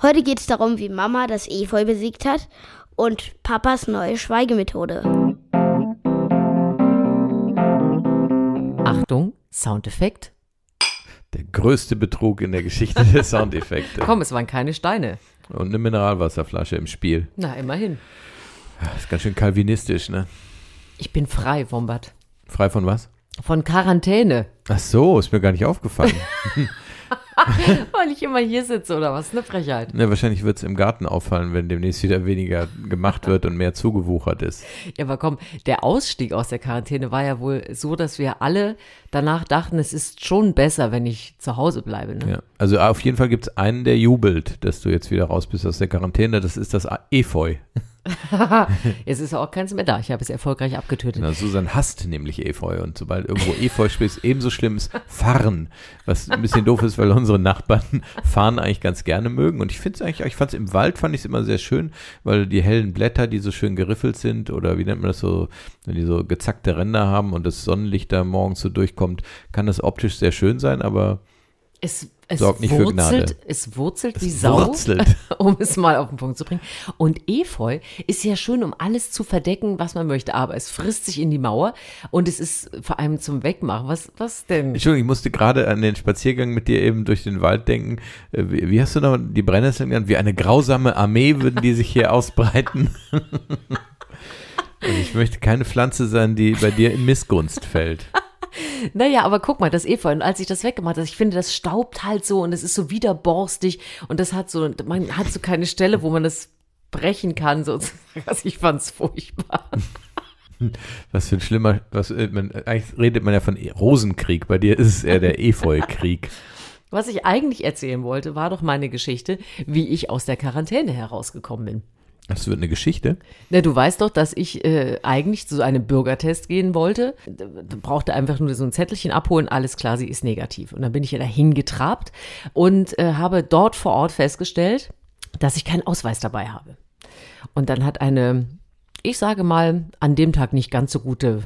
Heute geht es darum, wie Mama das Efeu besiegt hat und Papas neue Schweigemethode. Achtung, Soundeffekt. Der größte Betrug in der Geschichte der Soundeffekte. Komm, es waren keine Steine. Und eine Mineralwasserflasche im Spiel. Na, immerhin. Das ist ganz schön kalvinistisch, ne? Ich bin frei, Wombat. Frei von was? Von Quarantäne. Ach so, ist mir gar nicht aufgefallen. Weil ich immer hier sitze oder was? Eine Frechheit. ne, wahrscheinlich wird es im Garten auffallen, wenn demnächst wieder weniger gemacht wird und mehr zugewuchert ist. Ja, aber komm, der Ausstieg aus der Quarantäne war ja wohl so, dass wir alle danach dachten, es ist schon besser, wenn ich zu Hause bleibe. Ne? Ja. Also auf jeden Fall gibt es einen, der jubelt, dass du jetzt wieder raus bist aus der Quarantäne. Das ist das Efeu. Jetzt ist auch keins mehr da. Ich habe es erfolgreich abgetötet. Na, Susan hasst nämlich Efeu und sobald irgendwo Efeu ist ebenso schlimm ist Fahren. Was ein bisschen doof ist, weil unsere Nachbarn Fahren eigentlich ganz gerne mögen. Und ich finde es eigentlich, ich fand es im Wald, fand ich es immer sehr schön, weil die hellen Blätter, die so schön geriffelt sind oder wie nennt man das so, wenn die so gezackte Ränder haben und das Sonnenlicht da morgens so durchkommt, kann das optisch sehr schön sein, aber Es, es Sorgt nicht für wurzelt, Gnade. es wurzelt wie es Sau, wurzelt. um es mal auf den Punkt zu bringen. Und Efeu ist ja schön, um alles zu verdecken, was man möchte, aber es frisst sich in die Mauer und es ist vor allem zum Wegmachen. Was, was denn? Entschuldigung, ich musste gerade an den Spaziergang mit dir eben durch den Wald denken. Äh, Wie, wie hast du noch die Brennnesseln genannt? Wie eine grausame Armee würden die sich hier ausbreiten. Ich möchte keine Pflanze sein, die bei dir in Missgunst fällt. Naja, aber guck mal, das Efeu, und als ich das weggemacht habe, ich finde, das staubt halt so und es ist so widerborstig und das hat so, man hat so keine Stelle, wo man das brechen kann, sozusagen. Also ich fand's furchtbar. Was für ein schlimmer, was, äh, man, eigentlich redet man ja von Rosenkrieg. Bei dir ist es eher der Efeu-Krieg. Was ich eigentlich erzählen wollte, war doch meine Geschichte, wie ich aus der Quarantäne herausgekommen bin. Das wird eine Geschichte. Na, du weißt doch, dass ich äh, eigentlich zu einem Bürgertest gehen wollte. Brauchte einfach nur so ein Zettelchen abholen, alles klar, sie ist negativ. Und dann bin ich ja dahin getrabt und äh, habe dort vor Ort festgestellt, dass ich keinen Ausweis dabei habe. Und dann hat eine, ich sage mal, an dem Tag nicht ganz so gute,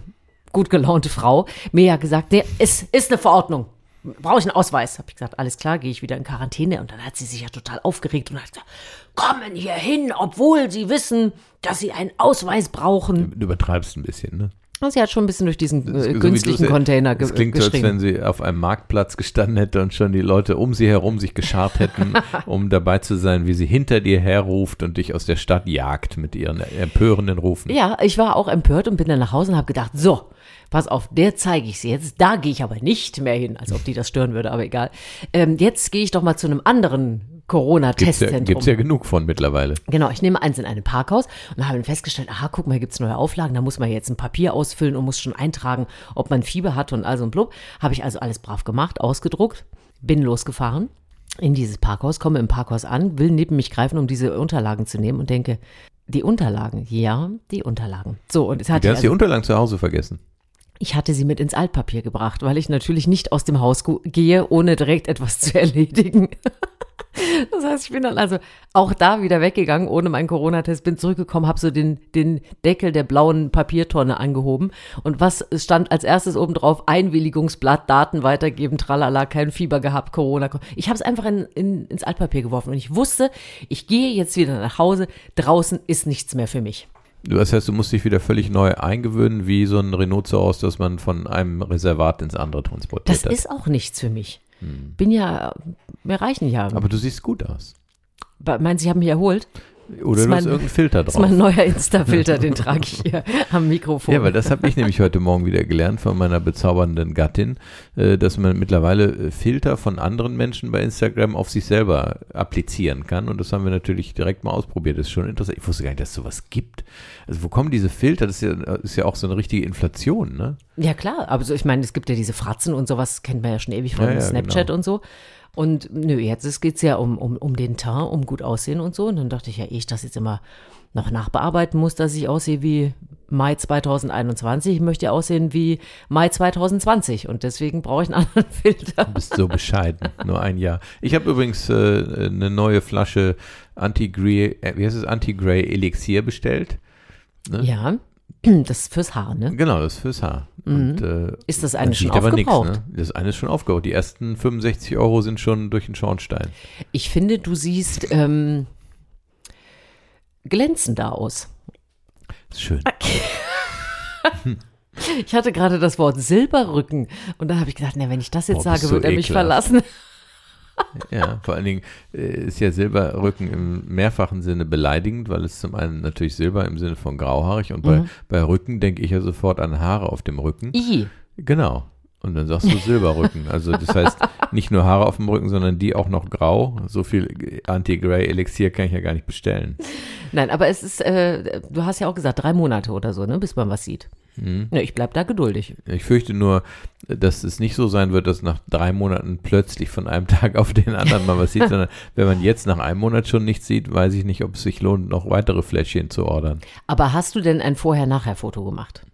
gut gelaunte Frau mir ja gesagt, nee, es ist eine Verordnung. Brauche ich einen Ausweis? Habe ich gesagt, alles klar, gehe ich wieder in Quarantäne. Und dann hat sie sich ja total aufgeregt und hat gesagt, kommen hier hin, obwohl sie wissen, dass sie einen Ausweis brauchen. Du übertreibst ein bisschen, ne? Und sie hat schon ein bisschen durch diesen So äh, günstlichen es- Container ge Das klingt so, als wenn sie auf einem Marktplatz gestanden hätte und schon die Leute um sie herum sich geschart hätten, um dabei zu sein, wie sie hinter dir herruft und dich aus der Stadt jagt mit ihren empörenden Rufen. Ja, ich war auch empört und bin dann nach Hause und habe gedacht, so, pass auf, der zeige ich sie jetzt. Da gehe ich aber nicht mehr hin, als ob die das stören würde, aber egal. Ähm, jetzt gehe ich doch mal zu einem anderen Gibt's ja, Corona-Testzentrum. gibt's ja genug von mittlerweile. Genau, ich nehme eins in einem Parkhaus und habe dann festgestellt, aha, guck mal, hier gibt's neue Auflagen, da muss man jetzt ein Papier ausfüllen und muss schon eintragen, ob man Fieber hat und also und blub. Habe ich also alles brav gemacht, ausgedruckt, bin losgefahren in dieses Parkhaus, komme im Parkhaus an, will neben mich greifen, um diese Unterlagen zu nehmen und denke, die Unterlagen, ja, die Unterlagen. So, und es hat Du hast die also, Unterlagen zu Hause vergessen. Ich hatte sie mit ins Altpapier gebracht, weil ich natürlich nicht aus dem Haus gehe, ohne direkt etwas zu erledigen. Das heißt, ich bin dann also auch da wieder weggegangen ohne meinen Corona-Test, bin zurückgekommen, habe so den, den Deckel der blauen Papiertonne angehoben. Und was stand als erstes oben drauf? Einwilligungsblatt, Daten weitergeben, tralala, kein Fieber gehabt, Corona. Ich habe es einfach in, in, ins Altpapier geworfen und ich wusste, ich gehe jetzt wieder nach Hause, draußen ist nichts mehr für mich. Das heißt, du musst dich wieder völlig neu eingewöhnen, wie so ein Rhinoceros, das man von einem Reservat ins andere transportiert Das hat. ist auch nichts für mich. Bin ja, mir reichen ja. Aber du siehst gut aus. Meinen Sie, haben mich erholt? Oder ist du hast mein- irgendeinen Filter Das ist drauf. mein neuer Insta-Filter, den trage ich hier am Mikrofon. Ja, weil das habe ich nämlich heute Morgen wieder gelernt von meiner bezaubernden Gattin, äh, dass man mittlerweile äh, Filter von anderen Menschen bei Instagram auf sich selber applizieren kann. Und das haben wir natürlich direkt mal ausprobiert. Das ist schon interessant. Ich wusste gar nicht, dass es sowas gibt. Also wo kommen diese Filter? Das ist ja, ist ja auch so eine richtige Inflation, ne? Ja, klar, aber so, ich meine, es gibt ja diese Fratzen und sowas, kennt man ja schon ewig von Ja, ja, Snapchat genau. und so. Und nö, jetzt geht es ja um, um, um den Teint, um gut aussehen und so. Und dann dachte ich ja, ich das jetzt immer noch nachbearbeiten muss, dass ich aussehe wie Mai 2021, ich möchte ja aussehen wie Mai 2020. Und deswegen brauche ich einen anderen Filter. Du bist so bescheiden. Nur ein Jahr. Ich habe übrigens äh, eine neue Flasche Anti-Grey, äh, wie heißt es, Anti-Grey Elixier bestellt. Ja, das ist fürs Haar, ne? Genau, das ist fürs Haar. Und, äh, Ist das eine schon sieht aber nix, aufgebraucht? ne? Das eine ist schon aufgebraucht. Die ersten 65 Euro sind schon durch den Schornstein. Ich finde, du siehst ähm, glänzender aus. Schön. Ich hatte gerade das Wort Silberrücken und da habe ich gedacht, na, wenn ich das jetzt Boah, sage, wird er mich verlassen. Ja, vor allen Dingen äh, ist ja Silberrücken im mehrfachen Sinne beleidigend, weil es zum einen natürlich Silber im Sinne von grauhaarig und bei, bei Rücken denke ich ja sofort an Haare auf dem Rücken. I. Genau. Und dann sagst du Silberrücken. Also das heißt, nicht nur Haare auf dem Rücken, sondern die auch noch grau. So viel Anti-Gray-Elixier kann ich ja gar nicht bestellen. Nein, aber es ist, äh, du hast ja auch gesagt, drei Monate oder so, ne, bis man was sieht. Mhm. Ja, ich bleib da geduldig. Ich fürchte nur, dass es nicht so sein wird, dass nach drei Monaten plötzlich von einem Tag auf den anderen mal was sieht, sondern wenn man jetzt nach einem Monat schon nichts sieht, weiß ich nicht, ob es sich lohnt, noch weitere Fläschchen zu ordern. Aber hast du denn ein Vorher-Nachher-Foto gemacht?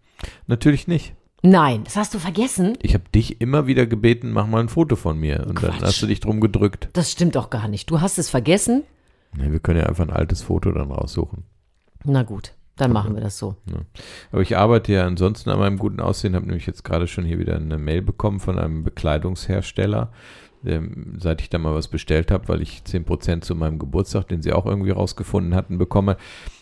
Natürlich nicht. Nein, das hast du vergessen. Ich habe dich immer wieder gebeten, mach mal ein Foto von mir. Und dann Quatsch. hast du dich drum gedrückt. Das stimmt doch gar nicht. Du hast es vergessen. Nee, wir können ja einfach ein altes Foto dann raussuchen. Na gut, dann machen wir das so. Aber ich arbeite ja ansonsten an meinem guten Aussehen, habe nämlich jetzt gerade schon hier wieder eine Mail bekommen von einem Bekleidungshersteller, der, seit ich da mal was bestellt habe, weil ich 10% zu meinem Geburtstag, den sie auch irgendwie rausgefunden hatten, bekomme.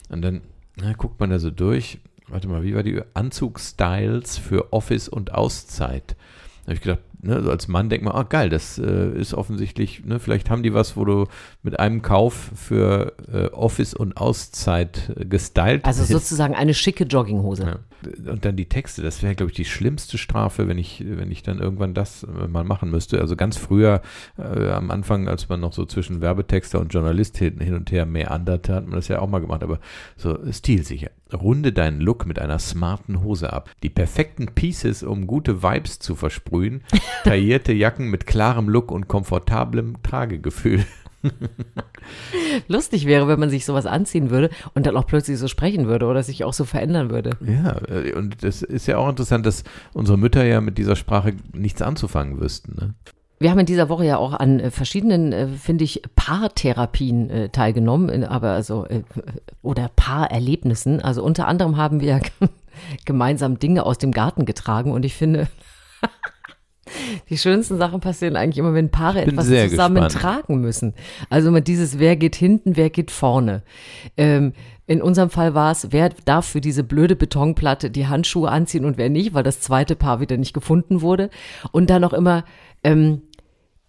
Und dann na, guckt man da so durch. Warte mal, wie war die Anzugstyles für Office und Auszeit? Da habe ich gedacht, ne, so als Mann denkt man, ah geil, das äh, ist offensichtlich, ne, vielleicht haben die was, wo du mit einem Kauf für äh, Office und Auszeit äh, gestylt Also bist. sozusagen eine schicke Jogginghose. Ja. Und dann die Texte, das wäre, glaube ich, die schlimmste Strafe, wenn ich, wenn ich dann irgendwann das äh, mal machen müsste. Also ganz früher, äh, am Anfang, als man noch so zwischen Werbetexter und Journalist hin, hin und her meanderte, hat man das ja auch mal gemacht, aber so stilsicher. Runde deinen Look mit einer smarten Hose ab. Die perfekten Pieces, um gute Vibes zu versprühen. Taillierte Jacken mit klarem Look und komfortablem Tragegefühl. Lustig wäre, wenn man sich sowas anziehen würde und dann auch plötzlich so sprechen würde oder sich auch so verändern würde. Ja, äh, und das ist ja auch interessant, dass unsere Mütter ja mit dieser Sprache nichts anzufangen wüssten. Ne? Wir haben in dieser Woche ja auch an äh, verschiedenen, äh, finde ich, Paartherapien äh, teilgenommen, aber also oder Paarerlebnissen. Also unter anderem haben wir gemeinsam Dinge aus dem Garten getragen und ich finde, die schönsten Sachen passieren eigentlich immer, wenn Paare etwas zusammen gespannt. tragen müssen. Also immer dieses, wer geht hinten, wer geht vorne. Ähm, in unserem Fall war es, wer darf für diese blöde Betonplatte die Handschuhe anziehen und wer nicht, weil das zweite Paar wieder nicht gefunden wurde. Und dann auch immer, ähm,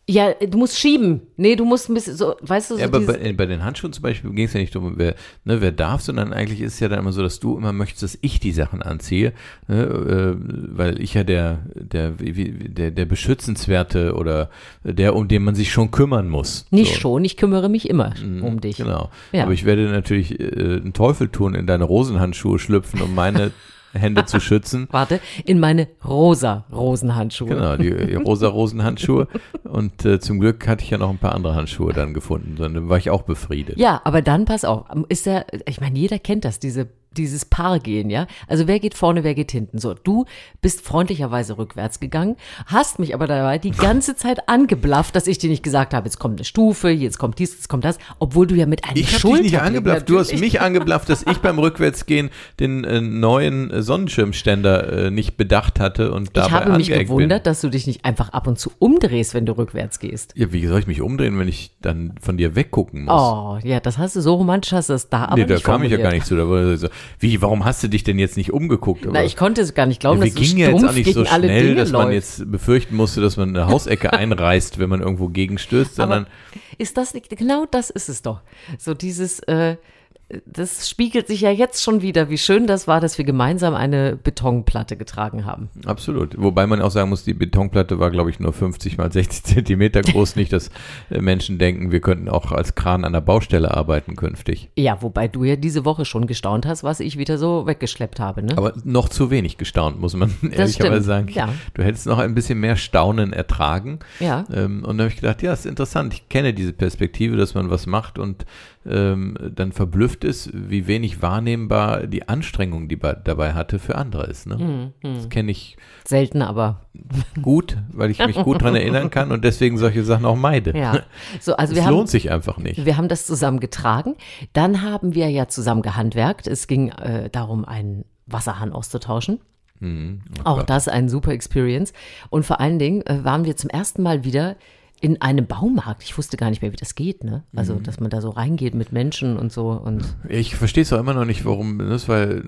ja, du musst schieben. Nee, du musst ein bisschen so, weißt du, so Ja, aber bei, bei den Handschuhen zum Beispiel ging es ja nicht darum, wer, ne, wer darf, sondern eigentlich ist es ja dann immer so, dass du immer möchtest, dass ich die Sachen anziehe, ne, äh, weil ich ja der, der, der, der Beschützenswerte oder der, um den man sich schon kümmern muss. nicht so. schon, ich kümmere mich immer um dich. Genau. Ja. Aber ich werde natürlich äh, einen Teufel tun, in deine Rosenhandschuhe schlüpfen, um meine Hände zu schützen. Warte, in meine rosa Rosenhandschuhe. Genau, die, die rosa Rosenhandschuhe. Und äh, zum Glück hatte ich ja noch ein paar andere Handschuhe dann gefunden. Dann war ich auch befriedet. Ja, aber dann pass auf, ist der, ich meine, jeder kennt das, diese, dieses Paargehen, ja? Also wer geht vorne, wer geht hinten? So, du bist freundlicherweise rückwärts gegangen, hast mich aber dabei die ganze Zeit angeblafft, dass ich dir nicht gesagt habe, jetzt kommt eine Stufe, jetzt kommt dies, jetzt kommt das, obwohl du ja mit einem Ich habe dich nicht angeblafft. Du hast mich angeblafft, dass ich beim Rückwärtsgehen den äh, neuen äh, Sonnenschirmständer äh, nicht bedacht hatte und dabei Ich habe mich gewundert, dass du dich nicht einfach ab und zu umdrehst, wenn du rückwärts gehst. Bin. Ja, wie soll ich mich umdrehen, wenn ich dann von dir weggucken muss? Oh, ja, das hast du so romantisch, hast du es da aber nee, da kam ich ja gar nicht zu. Da wurde so, wie, warum hast du dich denn jetzt nicht umgeguckt? Na, ich konnte es gar nicht glauben, ja, wir dass gingen ja jetzt auch nicht so schnell, dass man jetzt befürchten musste, dass man eine Hausecke einreißt, wenn man irgendwo gegenstößt, sondern Aber ist das nicht, genau das ist es doch. So dieses, äh, das spiegelt sich ja jetzt schon wieder, wie schön das war, dass wir gemeinsam eine Betonplatte getragen haben. Absolut. Wobei man auch sagen muss, die Betonplatte war, glaube ich, nur 50 mal 60 Zentimeter groß. Nicht, dass äh, Menschen denken, wir könnten auch als Kran an der Baustelle arbeiten künftig. Ja, wobei du ja diese Woche schon gestaunt hast, was ich wieder so weggeschleppt habe, ne? Aber noch zu wenig gestaunt, muss man ehrlicherweise sagen. ja. Du hättest noch ein bisschen mehr Staunen ertragen. Ja. Ähm, und dann habe ich gedacht, ja, ist interessant. Ich kenne diese Perspektive, dass man was macht und ähm, dann verblüfft ist, wie wenig wahrnehmbar die Anstrengung, die ba dabei hatte, für andere ist. Ne? Hm, Das kenne ich Selten, aber gut, weil ich mich gut dran erinnern kann und deswegen solche Sachen auch meide. ja. So, also Es wir haben, lohnt sich einfach nicht. Wir haben das zusammen getragen. Dann haben wir ja zusammen gehandwerkt. Es ging äh, darum, einen Wasserhahn auszutauschen. Oh Auch Gott. das eine super Experience. Und vor allen Dingen äh, waren wir zum ersten Mal wieder in einem Baumarkt. Ich wusste gar nicht mehr, wie das geht, ne? Also, Mhm. dass man da so reingeht mit Menschen und so und Ich verstehe es auch immer noch nicht, warum, das war äh,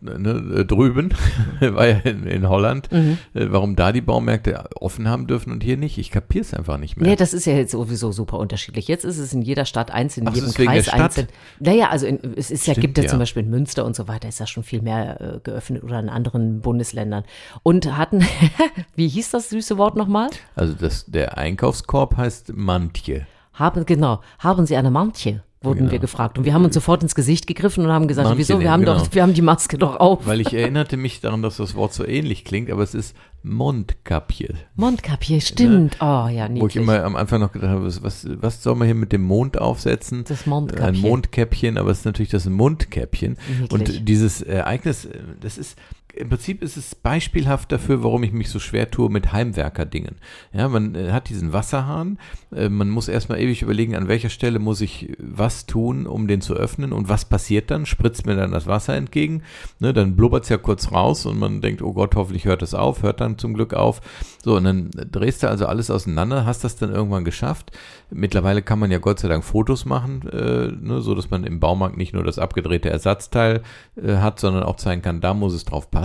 ne, drüben, war ja in, in Holland, Mhm. äh, warum da die Baumärkte offen haben dürfen und hier nicht. Ich kapiere es einfach nicht mehr. Nee, das ist ja jetzt sowieso super unterschiedlich. Jetzt ist es in jeder Stadt einzeln, in Ach, jedem Kreis einzeln. Naja, also in, es ist ja, Stimmt, gibt ja, ja. zum Beispiel in Münster und so weiter, ist ja schon viel mehr äh, geöffnet oder in anderen Bundesländern. Und hatten, wie hieß das süße Wort nochmal? Also das, der Einkaufskorb heißt Mantje. Haben, genau, haben Sie eine Mantje? Wurden Genau. wir gefragt. Und wir haben uns sofort ins Gesicht gegriffen und haben gesagt, Mantje, wieso? Wir haben genau. doch, wir haben die Maske doch auf. Weil ich erinnerte mich daran, dass das Wort so ähnlich klingt, aber es ist Mondkapier. Mondkapier, stimmt. Oh ja, niedlich. Wo ich immer am Anfang noch gedacht habe, was, was, soll man hier mit dem Mond aufsetzen? Das Mondkäppchen. Ein Mondkäppchen, aber es ist natürlich das Mundkäppchen. Niedlich. Und dieses Ereignis, äh, das ist, im Prinzip ist es beispielhaft dafür, warum ich mich so schwer tue mit Heimwerkerdingen. Ja, man äh, hat diesen Wasserhahn, äh, man muss erstmal ewig überlegen, an welcher Stelle muss ich was tun, um den zu öffnen und was passiert dann? Spritzt mir dann das Wasser entgegen? Ne, dann blubbert es ja kurz raus und man denkt, oh Gott, hoffentlich hört es auf, hört dann zum Glück auf. So, und dann drehst du also alles auseinander, hast das dann irgendwann geschafft. Mittlerweile kann man ja Gott sei Dank Fotos machen, äh, ne, so dass man im Baumarkt nicht nur das abgedrehte Ersatzteil äh, hat, sondern auch zeigen kann, da muss es drauf passen.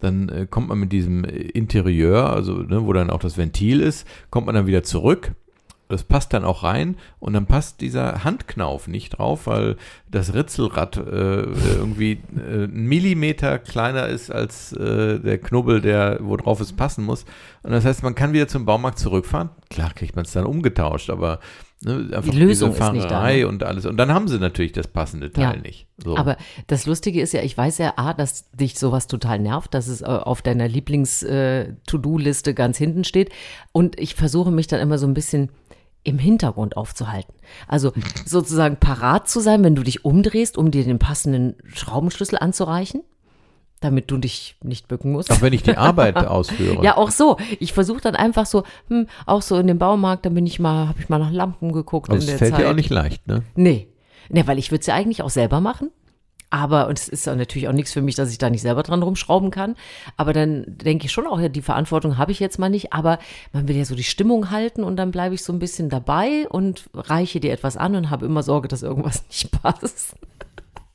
Dann äh, kommt man mit diesem Interieur, also ne, wo dann auch das Ventil ist, kommt man dann wieder zurück. Das passt dann auch rein und dann passt dieser Handknauf nicht drauf, weil das Ritzelrad äh, irgendwie äh, einen Millimeter kleiner ist als äh, der Knubbel, der worauf es passen muss. Und das heißt, man kann wieder zum Baumarkt zurückfahren. Klar kriegt man es dann umgetauscht, aber ne, einfach Lösung ist nicht da, ne? und alles. Und dann haben sie natürlich das passende Teil Ja. nicht. So. Aber das Lustige ist ja, ich weiß ja, A, dass dich sowas total nervt, dass es äh, auf deiner Lieblings-To-Do-Liste ganz hinten steht. Und ich versuche mich dann immer so ein bisschen im Hintergrund aufzuhalten. Also sozusagen parat zu sein, wenn du dich umdrehst, um dir den passenden Schraubenschlüssel anzureichen, damit du dich nicht bücken musst. auch wenn ich die Arbeit ausführe. Ja, auch so. Ich versuche dann einfach so, hm, auch so in dem Baumarkt, da bin ich mal, habe ich mal nach Lampen geguckt aber in es der fällt Zeit. dir auch nicht leicht, ne? Nee. Nee, weil ich würde es ja eigentlich auch selber machen. Aber, und es ist ja natürlich auch nichts für mich, dass ich da nicht selber dran rumschrauben kann. Aber dann denke ich schon auch, ja, die Verantwortung habe ich jetzt mal nicht. Aber man will ja so die Stimmung halten und dann bleibe ich so ein bisschen dabei und reiche dir etwas an und habe immer Sorge, dass irgendwas nicht passt.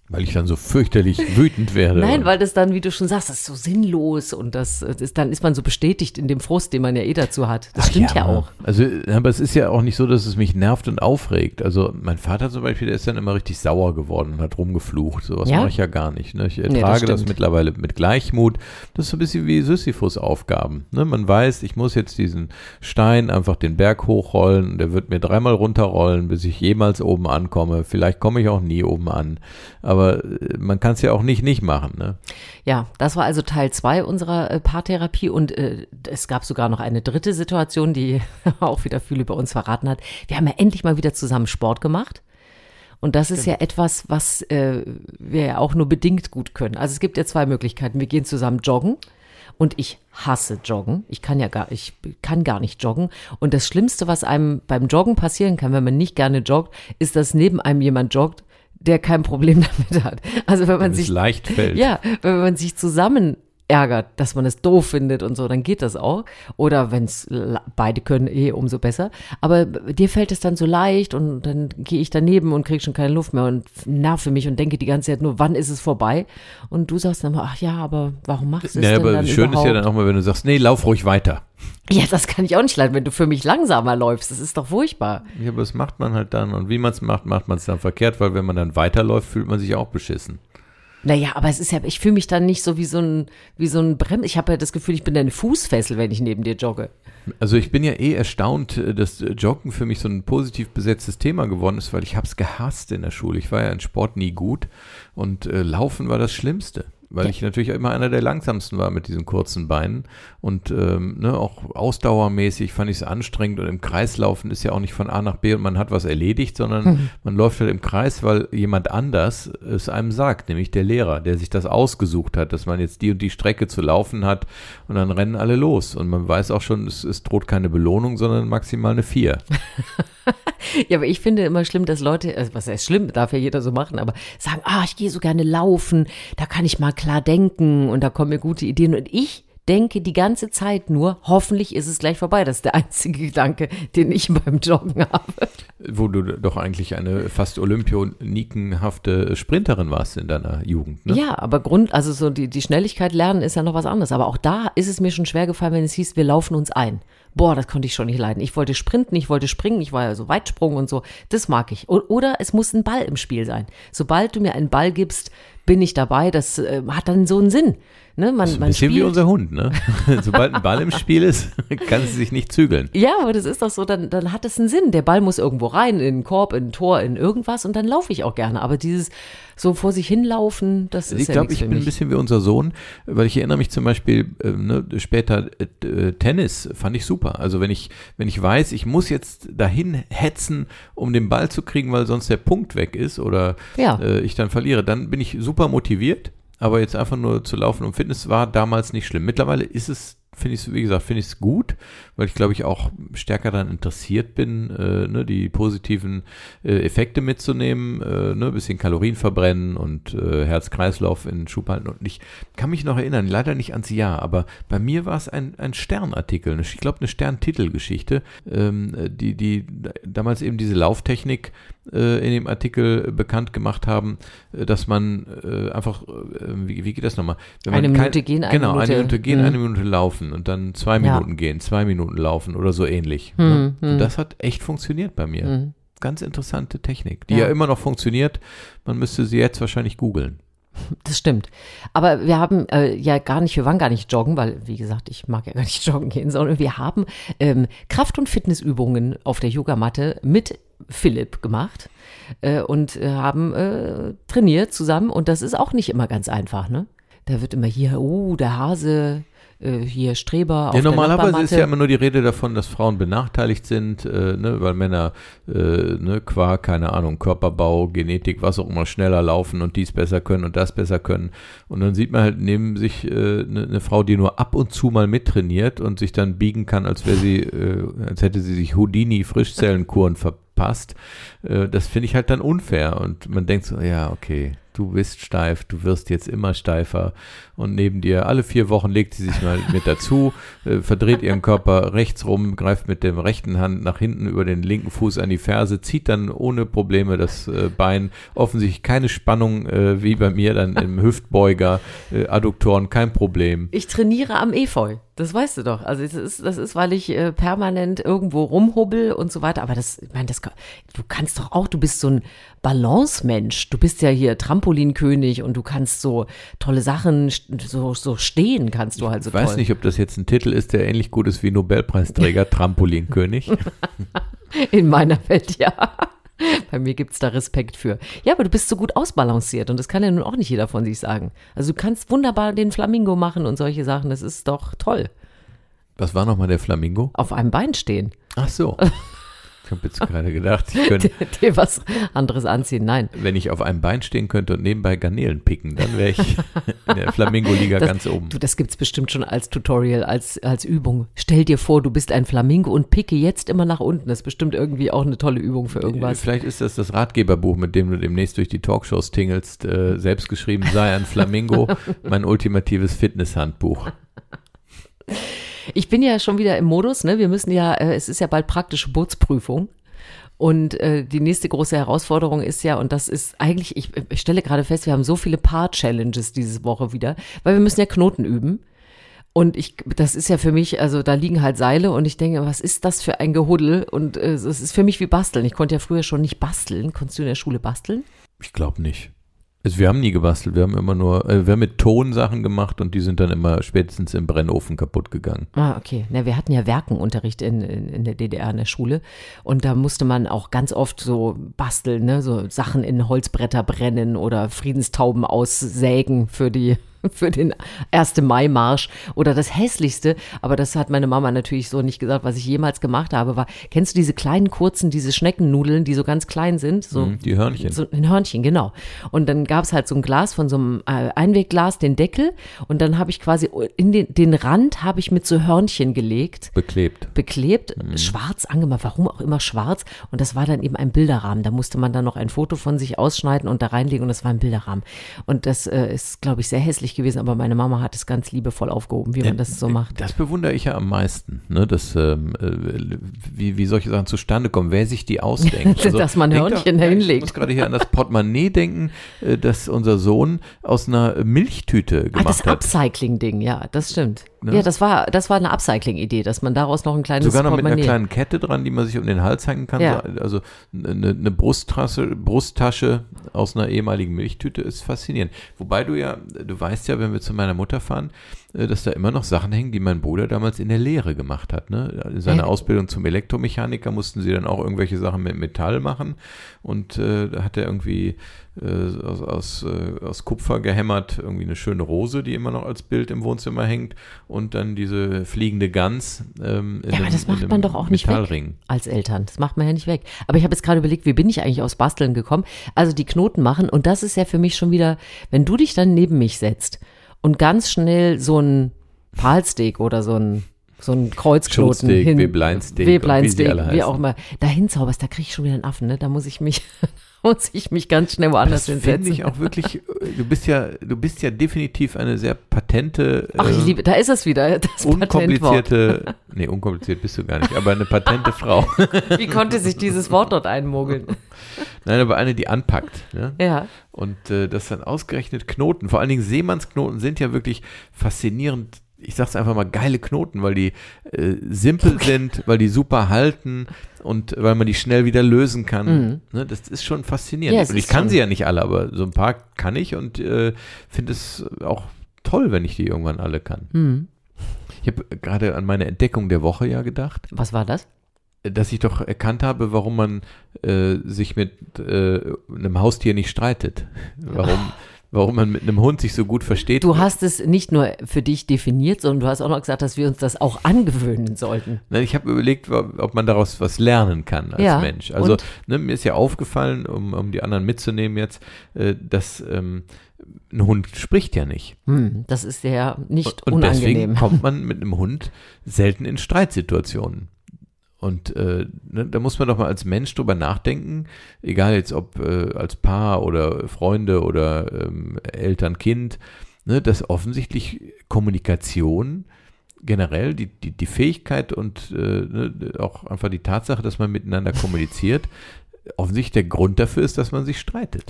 Weil ich dann so fürchterlich wütend werde. Nein, weil das dann, wie du schon sagst, das ist so sinnlos und das, das ist, dann ist man so bestätigt in dem Frust, den man ja eh dazu hat. Das Ach stimmt ja, auch. Also, aber es ist ja auch nicht so, dass es mich nervt und aufregt. Also, mein Vater zum Beispiel, der ist dann immer richtig sauer geworden und hat rumgeflucht. Sowas Ja? mache ich ja gar nicht. Ne? Ich das ertrage das, stimmt. mittlerweile mit Gleichmut. Das ist so ein bisschen wie Sisyphus-Aufgaben. Ne? Man weiß, ich muss jetzt diesen Stein einfach den Berg hochrollen und der wird mir dreimal runterrollen, bis ich jemals oben ankomme. Vielleicht komme ich auch nie oben an. Aber äh, man kann es ja auch nicht nicht machen. Ne? Ja, das war also Teil zwei unserer äh, Paartherapie und äh, es gab sogar noch eine dritte Situation, die auch wieder viel über uns verraten hat. Wir haben ja endlich mal wieder zusammen Sport gemacht. Und das ist ja etwas, was äh, wir ja auch nur bedingt gut können. Also es gibt ja zwei Möglichkeiten. Wir gehen zusammen joggen und ich hasse Joggen. Ich kann ja gar, ich kann gar nicht joggen. Und das Schlimmste, was einem beim Joggen passieren kann, wenn man nicht gerne joggt, ist, dass neben einem jemand joggt, der kein Problem damit hat. Also wenn man sich leicht fällt. ja, wenn man sich zusammen ärgert, dass man es doof findet und so, dann geht das auch. Oder wenn es beide können, eh umso besser. Aber dir fällt es dann so leicht und dann gehe ich daneben und kriege schon keine Luft mehr und nerve mich und denke die ganze Zeit nur, wann ist es vorbei? Und du sagst dann mal, ach ja, aber warum machst du es Ja, denn aber dann schön überhaupt? ist ja dann auch mal, wenn du sagst, nee, lauf ruhig weiter. ja, das kann ich auch nicht leiden, wenn du für mich langsamer läufst. Das ist doch furchtbar. Ja, aber das macht man halt dann. Und wie man es macht, macht man es dann verkehrt, weil wenn man dann weiterläuft, fühlt man sich auch beschissen. Naja, aber es ist ja, ich fühle mich dann nicht so wie so ein, wie so ein Brem. Ich habe ja das Gefühl, ich bin deine Fußfessel, wenn ich neben dir jogge. Also ich bin ja eh erstaunt, äh, dass äh, Joggen für mich so ein positiv besetztes Thema geworden ist, weil ich habe es gehasst in der Schule. Ich war ja in Sport nie gut und äh, Laufen war das Schlimmste. Weil Ja. ich natürlich immer einer der langsamsten war mit diesen kurzen Beinen. Und ähm, ne, auch ausdauermäßig fand ich es anstrengend. Und im Kreislaufen ist ja auch nicht von A nach B und man hat was erledigt, sondern Mhm. man läuft halt im Kreis, weil jemand anders es einem sagt, nämlich der Lehrer, der sich das ausgesucht hat, dass man jetzt die und die Strecke zu laufen hat. Und dann rennen alle los. Und man weiß auch schon, es, es droht keine Belohnung, sondern maximal eine Vier. Ja, aber ich finde immer schlimm, dass Leute, also was heißt schlimm, darf ja jeder so machen, aber sagen, ah, ich gehe so gerne laufen, da kann ich mal klar denken und da kommen mir gute Ideen. Und ich denke die ganze Zeit nur, hoffentlich ist es gleich vorbei. Das ist der einzige Gedanke, den ich beim Joggen habe. Wo du doch eigentlich eine fast olympionikenhafte Sprinterin warst in deiner Jugend. Ne? Ja, aber Grund, also so die, die Schnelligkeit lernen ist ja noch was anderes. Aber auch da ist es mir schon schwer gefallen, wenn es hieß, wir laufen uns ein. Boah, das konnte ich schon nicht leiden. Ich wollte sprinten, ich wollte springen, ich war ja so Weitsprung und so. Das mag ich. Oder es muss ein Ball im Spiel sein. Sobald du mir einen Ball gibst, bin ich dabei. Das äh, hat dann so einen Sinn. Ne? Man, Das ist ein man bisschen wie spielt. unser Hund, ne? Sobald ein Ball im Spiel ist, kann sie sich nicht zügeln. Ja, aber das ist doch so, dann, dann hat es einen Sinn. Der Ball muss irgendwo rein, in einen Korb, in ein Tor, in irgendwas und dann laufe ich auch gerne. Aber dieses so vor sich hinlaufen, das ist Ich ja glaube, ich bin ein bisschen wie unser Sohn, weil ich erinnere mich zum Beispiel äh, ne, später äh, Tennis fand ich super. Also wenn ich wenn ich weiß, ich muss jetzt dahin hetzen, um den Ball zu kriegen, weil sonst der Punkt weg ist oder Ja. äh, ich dann verliere, dann bin ich super motiviert. Aber jetzt einfach nur zu laufen und Fitness war damals nicht schlimm. Mittlerweile ist es finde ich es, wie gesagt, finde ich es gut, weil ich glaube ich auch stärker daran interessiert bin, äh, ne, die positiven äh, Effekte mitzunehmen, äh, ne, bisschen Kalorien verbrennen und äh, Herz-Kreislauf in Schub halten. Und ich kann mich noch erinnern, leider nicht ans Jahr, aber bei mir war es ein, ein Sternartikel, eine- ich glaube eine Sterntitelgeschichte, ähm, die, die damals eben diese Lauftechnik äh, in dem Artikel bekannt gemacht haben, äh, dass man äh, einfach, wie, wie geht das nochmal? Wenn Eine Minute gehen, eine genau, eine Minute- Minute gehen, Mhm. eine Minute laufen und dann zwei Ja. Minuten gehen, zwei Minuten laufen oder so ähnlich. Hm, ne? hm. Und das hat echt funktioniert bei mir. Mhm. Ganz interessante Technik, die Ja. ja. immer noch funktioniert. Man müsste sie jetzt wahrscheinlich googeln. Das stimmt. Aber wir haben äh, ja gar nicht, wir waren gar nicht joggen, weil, wie gesagt, ich mag ja gar nicht joggen gehen, sondern wir haben ähm, Kraft- und Fitnessübungen auf der Yogamatte mit Philipp gemacht äh, und äh, haben äh, trainiert zusammen. Und das ist auch nicht immer ganz einfach, ne? Da wird immer hier, oh, der Hase, äh, hier Streber auf Ja, der normalerweise ist ja immer nur die Rede davon, dass Frauen benachteiligt sind, äh, ne, weil Männer äh, ne, qua, keine Ahnung, Körperbau, Genetik, was auch immer, schneller laufen und dies besser können und das besser können. Und dann sieht man halt neben sich eine äh, ne ne Frau, die nur ab und zu mal mittrainiert und sich dann biegen kann, als wäre sie, äh, als hätte sie sich Houdini-Frischzellenkuren verpasst. Äh, das finde ich halt dann unfair. Und man denkt so, ja, okay, du bist steif, du wirst jetzt immer steifer. Und neben dir, alle vier Wochen legt sie sich mal mit dazu, äh, verdreht ihren Körper rechts rum, greift mit der rechten Hand nach hinten über den linken Fuß an die Ferse, zieht dann ohne Probleme das äh, Bein, offensichtlich keine Spannung äh, wie bei mir dann im Hüftbeuger, äh, Adduktoren, kein Problem. Ich trainiere am Efeu. Das weißt du doch. Also das ist, das ist, weil ich äh, permanent irgendwo rumhubbel und so weiter. Aber das, ich meine, das, du kannst doch auch, du bist so ein Balancemensch. Du bist ja hier Trampolinkönig und du kannst so tolle Sachen, so, so stehen kannst du halt so Ich weiß toll. nicht, ob das jetzt ein Titel ist, der ähnlich gut ist wie Nobelpreisträger Trampolinkönig. In meiner Welt, ja. Bei mir gibt's da Respekt für. Ja, aber du bist so gut ausbalanciert und das kann ja nun auch nicht jeder von sich sagen. Also du kannst wunderbar den Flamingo machen und solche Sachen. Das ist doch toll. Was war nochmal der Flamingo? Auf einem Bein stehen. Ach so. Ich habe jetzt gerade gedacht, ich könnte, Dir was anderes anziehen. Nein. wenn ich auf einem Bein stehen könnte und nebenbei Garnelen picken, dann wäre ich in der Flamingo-Liga ganz oben. Du, das gibt's bestimmt schon als Tutorial, als, als Übung. Stell dir vor, du bist ein Flamingo und picke jetzt immer nach unten. Das ist bestimmt irgendwie auch eine tolle Übung für irgendwas. Vielleicht ist das das Ratgeberbuch, mit dem du demnächst durch die Talkshows tingelst, äh, selbst geschrieben, sei ein Flamingo, mein ultimatives Fitnesshandbuch. Ich bin ja schon wieder im Modus, ne? Wir müssen ja, äh, es ist ja bald praktische Bootsprüfung. Und äh, die nächste große Herausforderung ist ja, und das ist eigentlich, ich, ich stelle gerade fest, wir haben so viele Paar-Challenges diese Woche wieder, weil wir müssen ja Knoten üben. Und ich, das ist ja für mich, also da liegen halt Seile und ich denke, was ist das für ein Gehuddel? Und äh, es ist für mich wie basteln. Ich konnte ja früher schon nicht basteln. Konntest du in der Schule basteln? Ich glaube nicht. Also wir haben nie gebastelt, wir haben immer nur, äh, wir haben mit Ton Sachen gemacht und die sind dann immer spätestens im Brennofen kaputt gegangen. Ah, okay. Na, wir hatten ja Werkenunterricht in, in, in der DDR in der Schule und da musste man auch ganz oft so basteln, ne, so Sachen in Holzbretter brennen oder Friedenstauben aussägen für die für den 1. Mai-Marsch oder das hässlichste, aber das hat meine Mama natürlich so nicht gesagt, was ich jemals gemacht habe, war, kennst du diese kleinen kurzen, diese Schneckennudeln, die so ganz klein sind? So, Mhm, die Hörnchen. So ein Hörnchen, genau. Und dann gab es halt so ein Glas von so einem äh, Einwegglas, den Deckel und dann habe ich quasi in den, den Rand habe ich mit so Hörnchen gelegt Beklebt. beklebt, Mhm. schwarz angemacht, warum auch immer schwarz. Und das war dann eben ein Bilderrahmen. Da musste man dann noch ein Foto von sich ausschneiden und da reinlegen und das war ein Bilderrahmen. Und das äh, ist, glaube ich, sehr hässlich gewesen, aber meine Mama hat es ganz liebevoll aufgehoben, wie man das so macht. Das bewundere ich ja am meisten, ne? dass, ähm, äh, wie, wie solche Sachen zustande kommen, wer sich die ausdenkt. Dass man Hörnchen doch- hinlegt. Ich muss gerade hier an das Portemonnaie denken, äh, das unser Sohn aus einer Milchtüte Ah, das gemacht hat. Upcycling-Ding, ja, das stimmt. Ne? Ja, das war, das war eine Upcycling-Idee, dass man daraus noch ein kleines Sogar noch mit einer kleinen Kette dran, die man sich um den Hals hängen kann. Ja. Also eine, eine Brusttasche, Brusttasche aus einer ehemaligen Milchtüte ist faszinierend. Wobei du ja, du weißt ja, wenn wir zu meiner Mutter fahren, äh, dass da immer noch Sachen hängen, die mein Bruder damals in der Lehre gemacht hat. Ne? In seiner Äh. Ausbildung zum Elektromechaniker mussten sie dann auch irgendwelche Sachen mit Metall machen und äh, da hat er irgendwie äh, aus, aus, äh, aus Kupfer gehämmert, irgendwie eine schöne Rose, die immer noch als Bild im Wohnzimmer hängt und dann diese fliegende Gans. Ähm, Ja, aber einem- das macht man doch auch nicht weg als Eltern. Das macht man ja nicht weg. Aber ich habe jetzt gerade überlegt, wie bin ich eigentlich aus Basteln gekommen? Also die Knoten machen und das ist ja für mich schon wieder, wenn du dich dann neben mich setzt und ganz schnell so ein Pfahlsteak oder so ein so ein Kreuzknoten hin, Webleinsteak, Webleinsteak, wie wie auch immer, dahin zauberst, da kriege ich schon wieder einen Affen, ne? Da muss ich mich, muss ich mich ganz schnell woanders Das finde hinsetzen. ich auch wirklich, äh, du bist ja, du bist ja definitiv eine sehr patente, Ach, ich äh, liebe, da ist es wieder, das unkomplizierte, nee, unkompliziert bist du gar nicht, aber eine patente Frau. Wie konnte sich dieses Wort dort einmogeln? Nein, aber eine, die anpackt. Ne? Ja. Und äh, das dann ausgerechnet Knoten, vor allen Dingen Seemannsknoten sind ja wirklich faszinierend. Ich sag's einfach mal, geile Knoten, weil die äh, simpel sind, weil die super halten und weil man die schnell wieder lösen kann. Ne, das ist schon faszinierend. Mhm. Ja, und ich kann schon- sie ja nicht alle, aber so ein paar kann ich und äh, finde es auch toll, wenn ich die irgendwann alle kann. Hm. Ich habe gerade an meine Entdeckung der Woche ja gedacht Was war das? dass ich doch erkannt habe, warum man äh, sich mit äh, einem Haustier nicht streitet. Warum, warum man mit einem Hund sich so gut versteht. Du hast es nicht nur für dich definiert, sondern du hast auch noch gesagt, dass wir uns das auch angewöhnen sollten. Nein, ich habe überlegt, ob man daraus was lernen kann als Ja, Mensch. Also und? ne, mir ist ja aufgefallen, um, um die anderen mitzunehmen jetzt, äh, dass ähm, ein Hund spricht ja nicht. Hm, das ist ja nicht Und deswegen unangenehm. kommt man mit einem Hund selten in Streitsituationen. Und äh, ne, da muss man doch mal als Mensch drüber nachdenken, egal jetzt ob äh, als Paar oder Freunde oder ähm, Eltern, Kind, ne, dass offensichtlich Kommunikation generell, die, die, die Fähigkeit und äh, ne, auch einfach die Tatsache, dass man miteinander kommuniziert, offensichtlich der Grund dafür ist, dass man sich streitet.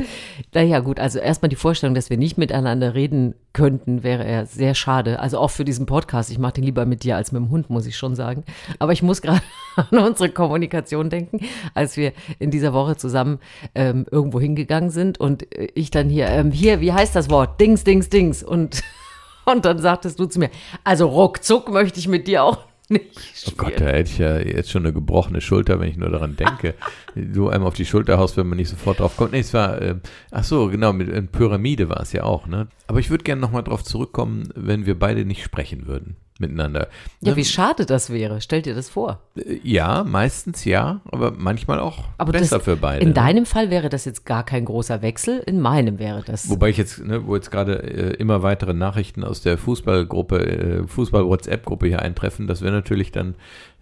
Naja, gut, also erstmal die Vorstellung, dass wir nicht miteinander reden könnten, wäre ja sehr schade. Also auch für diesen Podcast. Ich mache den lieber mit dir als mit dem Hund, muss ich schon sagen. Aber ich muss gerade an unsere Kommunikation denken, als wir in dieser Woche zusammen ähm, irgendwo hingegangen sind und äh, ich dann hier, ähm, hier, wie heißt das Wort? Dings, Dings, Dings. Und, und dann sagtest du zu mir, also ruckzuck möchte ich mit dir auch nicht Oh spielen. Gott, da hätte ich ja jetzt schon eine gebrochene Schulter, wenn ich nur daran denke. du einem auf die Schulter haust, wenn man nicht sofort drauf kommt. Nee, es war, äh, ach so, genau, mit in Pyramide war es ja auch, ne? Aber ich würde gerne nochmal drauf zurückkommen, wenn wir beide nicht sprechen würden miteinander. Ja, Ne? wie schade das wäre. Stell dir das vor. Äh, Ja, meistens ja, aber manchmal auch Aber besser das, für beide. in ne? deinem Fall wäre das jetzt gar kein großer Wechsel, in meinem wäre das. Wobei ich jetzt, ne, wo jetzt gerade äh, immer weitere Nachrichten aus der Fußballgruppe, äh, Fußball-WhatsApp-Gruppe hier eintreffen, das wäre natürlich dann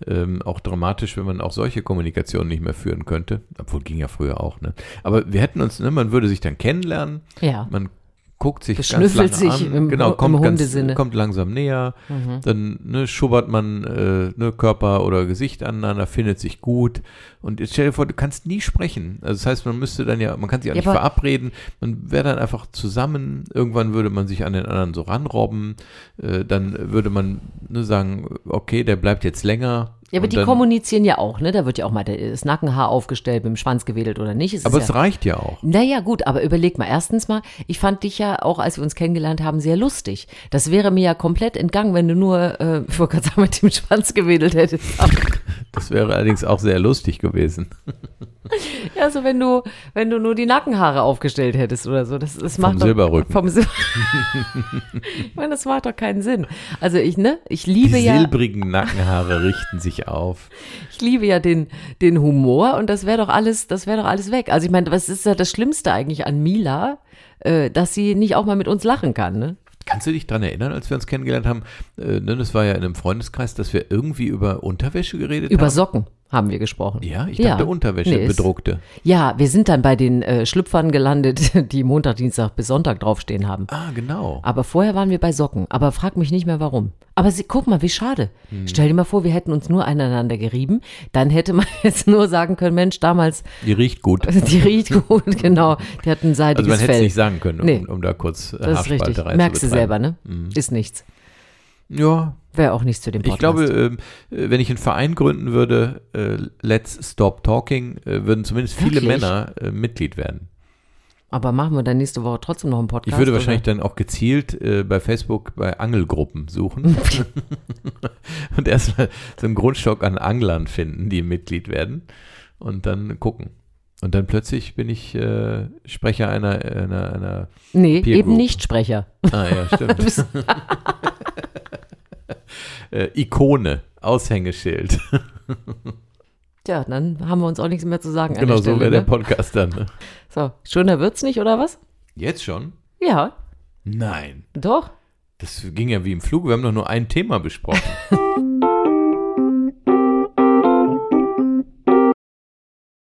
ähm, auch dramatisch, wenn man auch solche Kommunikation nicht mehr führen könnte. Obwohl ging ja früher auch, ne? Aber wir hätten uns, ne, man würde sich dann kennenlernen, ja. man guckt sich ganz Beschnüffelt lange sich an, im- genau, im kommt, ganz, Hundesinne. Mhm. kommt langsam näher, dann ne, schubbert man äh, ne, Körper oder Gesicht aneinander, findet sich gut und jetzt stell dir vor, du kannst nie sprechen. Also das heißt, man müsste dann ja, man kann sich auch Ja, nicht verabreden, man wäre dann einfach zusammen, irgendwann würde man sich an den anderen so ranrobben, äh, dann würde man ne, sagen, okay, der bleibt jetzt länger. Ja, aber und die dann, kommunizieren ja auch, ne? Da wird ja auch mal das Nackenhaar aufgestellt, mit dem Schwanz gewedelt oder nicht. Es aber es ja, reicht ja auch. naja, gut, aber überleg mal. Erstens mal, ich fand dich ja auch, als wir uns kennengelernt haben, sehr lustig. Das wäre mir ja komplett entgangen, wenn du nur, äh, ich wollte gerade sagen, mit dem Schwanz gewedelt hättest. Das wäre allerdings auch sehr lustig gewesen. Ja, so wenn du, wenn du nur die Nackenhaare aufgestellt hättest oder so. Das, das macht doch- Silberrücken. Vom Sil ich meine, das macht doch keinen Sinn. Also ich, ne, ich liebe Die ja, silbrigen Nackenhaare richten sich auf. ich liebe ja den, den Humor und das wäre doch alles, das wäre doch alles weg. Also ich meine, was ist ja das Schlimmste eigentlich an Mila, äh, dass sie nicht auch mal mit uns lachen kann, ne? Kannst du dich daran erinnern, als wir uns kennengelernt haben? Äh, ne, das war ja in einem Freundeskreis, dass wir irgendwie über Unterwäsche geredet Über haben. Socken haben wir gesprochen. Ja, ich dachte Unterwäsche, Nee, bedruckte. Ja, wir sind dann bei den äh, Schlüpfern gelandet, die Montag, Dienstag bis Sonntag draufstehen haben. Ah, genau. Aber vorher waren wir bei Socken. Aber frag mich nicht mehr warum. Aber sie, guck mal, wie schade. Hm. Stell dir mal vor, wir hätten uns nur aneinander gerieben. Dann hätte man jetzt nur sagen können, Mensch, damals, Die riecht gut. die riecht gut, genau. Die hat ein seidiges Also man hätte es nicht sagen können, um, Nee. um da kurz äh, das ist richtig. Merkst du selber, ne? Ist nichts. Ja, Wäre auch nichts zu dem ich Podcast. glaube, ähm, äh, wenn ich einen Verein gründen würde, äh, Let's Stop Talking, äh, würden zumindest viele Wirklich? Männer äh, Mitglied werden. Aber machen wir dann nächste Woche trotzdem noch einen Podcast? Ich würde oder? wahrscheinlich dann auch gezielt äh, bei Facebook bei Angelgruppen suchen und erstmal so einen Grundstock an Anglern finden, die Mitglied werden und dann gucken. Und dann plötzlich bin ich äh, Sprecher einer, einer, einer Nee, eben nicht Sprecher. ah ja, stimmt. äh, Ikone, Aushängeschild. Tja, dann haben wir uns auch nichts mehr zu sagen. genau, der so Stelle, wäre der ne? Podcast dann. Ne? So, schöner wird's nicht, oder was? Jetzt schon? Ja, Nein. doch. Das ging ja wie im Flug. Wir haben doch nur ein Thema besprochen.